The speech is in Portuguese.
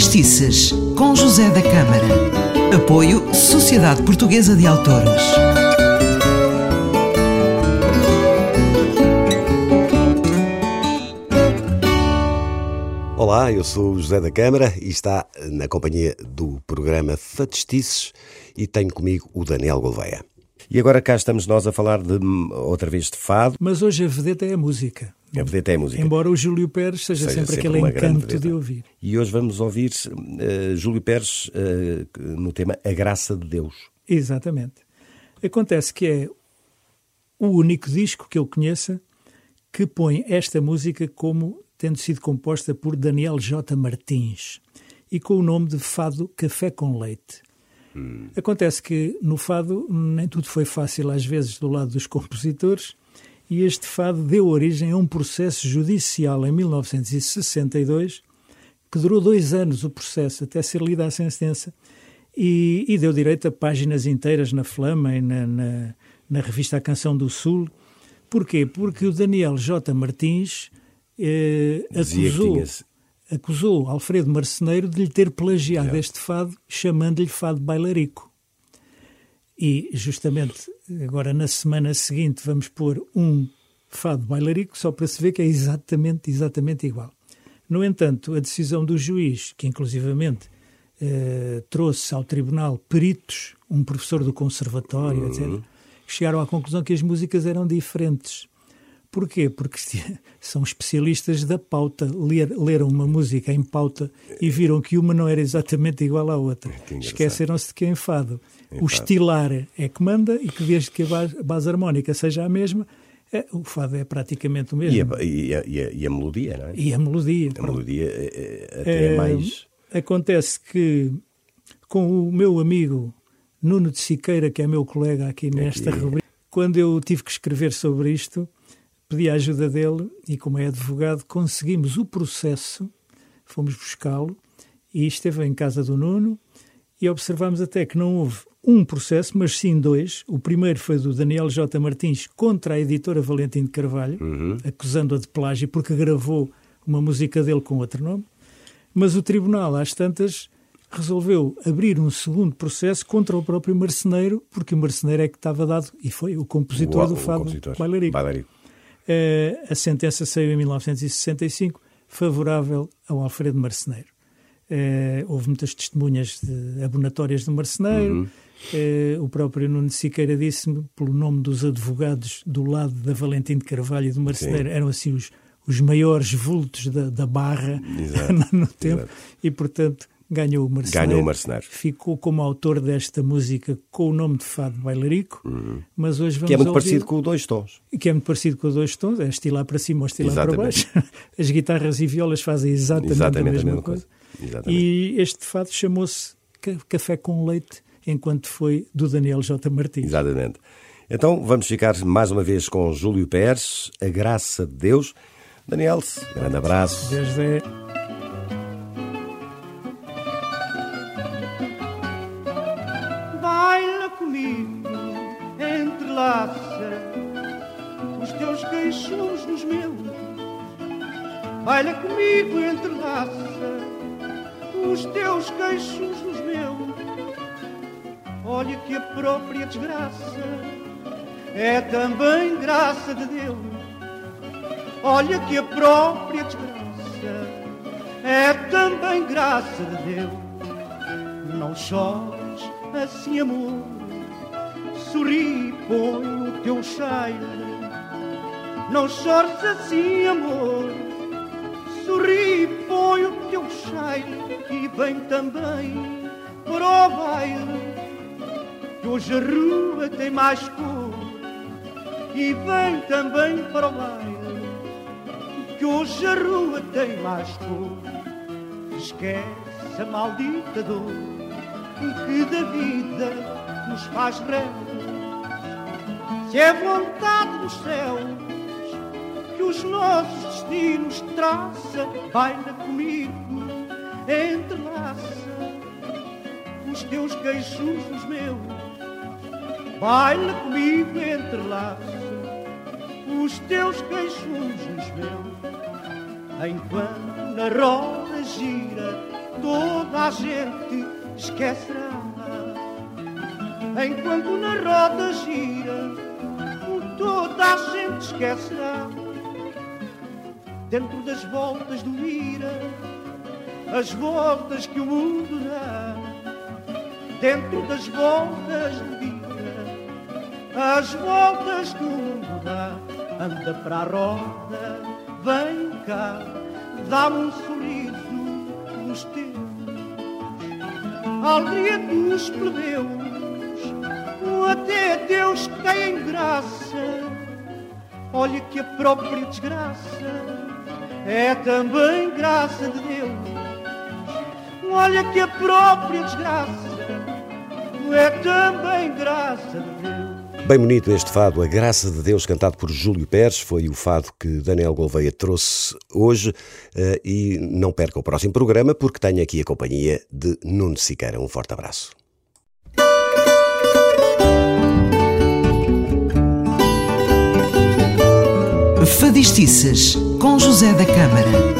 Factistices, com José da Câmara. Apoio Sociedade Portuguesa de Autores. Olá, eu sou o José da Câmara e está na companhia do programa Factistices e tenho comigo o Daniel Gouveia. E agora cá estamos nós a falar de outra vez de fado. Mas hoje a vedeta é a música. A vedeta é a música. Embora o Júlio Pérez seja, seja sempre, sempre aquele encanto de ouvir. E hoje vamos ouvir uh, Júlio Pérez uh, no tema A Graça de Deus. Exatamente. Acontece que é o único disco que eu conheça que põe esta música como tendo sido composta por Daniel J. Martins e com o nome de Fado Café com Leite. Hum. Acontece que no fado nem tudo foi fácil às vezes do lado dos compositores e este fado deu origem a um processo judicial em 1962 que durou dois anos o processo até ser lida a sentença e, e deu direito a páginas inteiras na Flama e na, na, na revista A Canção do Sul. Porquê? Porque o Daniel J. Martins eh, acusou acusou Alfredo Marceneiro de lhe ter plagiado este fado, chamando-lhe fado bailarico. E, justamente, agora na semana seguinte vamos pôr um fado bailarico, só para se ver que é exatamente, exatamente igual. No entanto, a decisão do juiz, que inclusivamente eh, trouxe ao tribunal peritos, um professor do conservatório, uhum. etc., chegaram à conclusão que as músicas eram diferentes. Porquê? Porque são especialistas da pauta, Ler, leram uma música em pauta e viram que uma não era exatamente igual à outra. Esqueceram-se de que é enfado. O estilar é que manda e que desde que a base harmónica seja a mesma, é, o fado é praticamente o mesmo. E a, e a, e a, e a melodia, não é? E a melodia. A melodia é, é, até é, mais... Acontece que com o meu amigo Nuno de Siqueira, que é meu colega aqui nesta rubrica, quando eu tive que escrever sobre isto pedi a ajuda dele e, como é advogado, conseguimos o processo, fomos buscá-lo e esteve em casa do Nuno e observamos até que não houve um processo, mas sim dois. O primeiro foi do Daniel J. Martins contra a editora Valentim de Carvalho, uhum. acusando-a de plágio porque gravou uma música dele com outro nome. Mas o tribunal, às tantas, resolveu abrir um segundo processo contra o próprio marceneiro, porque o marceneiro é que estava dado, e foi o compositor do fado Bailarico. Eh, a sentença saiu em 1965, favorável ao Alfredo Marceneiro. Uh, houve muitas testemunhas de abonatórias do Marceneiro. Uhum. Uh, o próprio Nuno Siqueira disse-me, pelo nome dos advogados do lado da Valentim de Carvalho e do Marceneiro, Sim. eram assim os, os maiores vultos da, da barra no tempo. Exato. E, portanto, ganhou o Marceneiro. Ganhou o Marceneiro. Ficou como autor desta música com o nome de Fado Bailarico, uhum. mas hoje vamos Que é muito ouvir... parecido com o Dois Tons. Que é muito parecido com o Dois Tons, é estilar para cima ou estilar exatamente. para baixo. As guitarras e violas fazem exatamente, exatamente a, mesma a mesma, coisa. coisa. E este fado chamou-se Café com Leite, enquanto foi do Daniel J. Martins. Exatamente. Então vamos ficar mais uma vez com Júlio Pérez, A Graça de Deus. Daniel, grande abraço. Desde Baila comigo, entrelaça os teus queixos nos meus. Olha que a própria desgraça é também graça de Deus. Olha que a própria desgraça é também graça de Deus. Não chores assim, amor sorri, põe o teu cheiro. Não chores assim, amor. Cheiro e vem também para o baile. Que hoje a rua tem mais cor e vem também para o baile. Que hoje a rua tem mais cor. Esquece a maldita dor que da vida nos faz réu se é vontade dos céus que os nossos destinos traça, baila comigo, entrelaça os teus queixos nos meus, baila comigo, entrelaça os teus queixos nos meus, enquanto na roda gira toda a gente esquecerá. Enquanto na roda gira, toda a gente esquecerá. Dentro das voltas do ira, as voltas que o mundo dá. Dentro das voltas do ira, as voltas que o mundo dá. Anda para a roda, vem cá, dá-me um sorriso dos teus. Alegria dos plebeus até Deus tem graça. Olha que a própria desgraça é também graça de Deus. Olha que a própria desgraça é também graça de Deus. Bem bonito este fado, A Graça de Deus, cantado por Júlio Pérez, foi o fado que Daniel Gouveia trouxe hoje. Eh, e não perca o próximo programa, porque tenho aqui a companhia de Nuno Siqueira. Um forte abraço. Fadistices, com José da Câmara.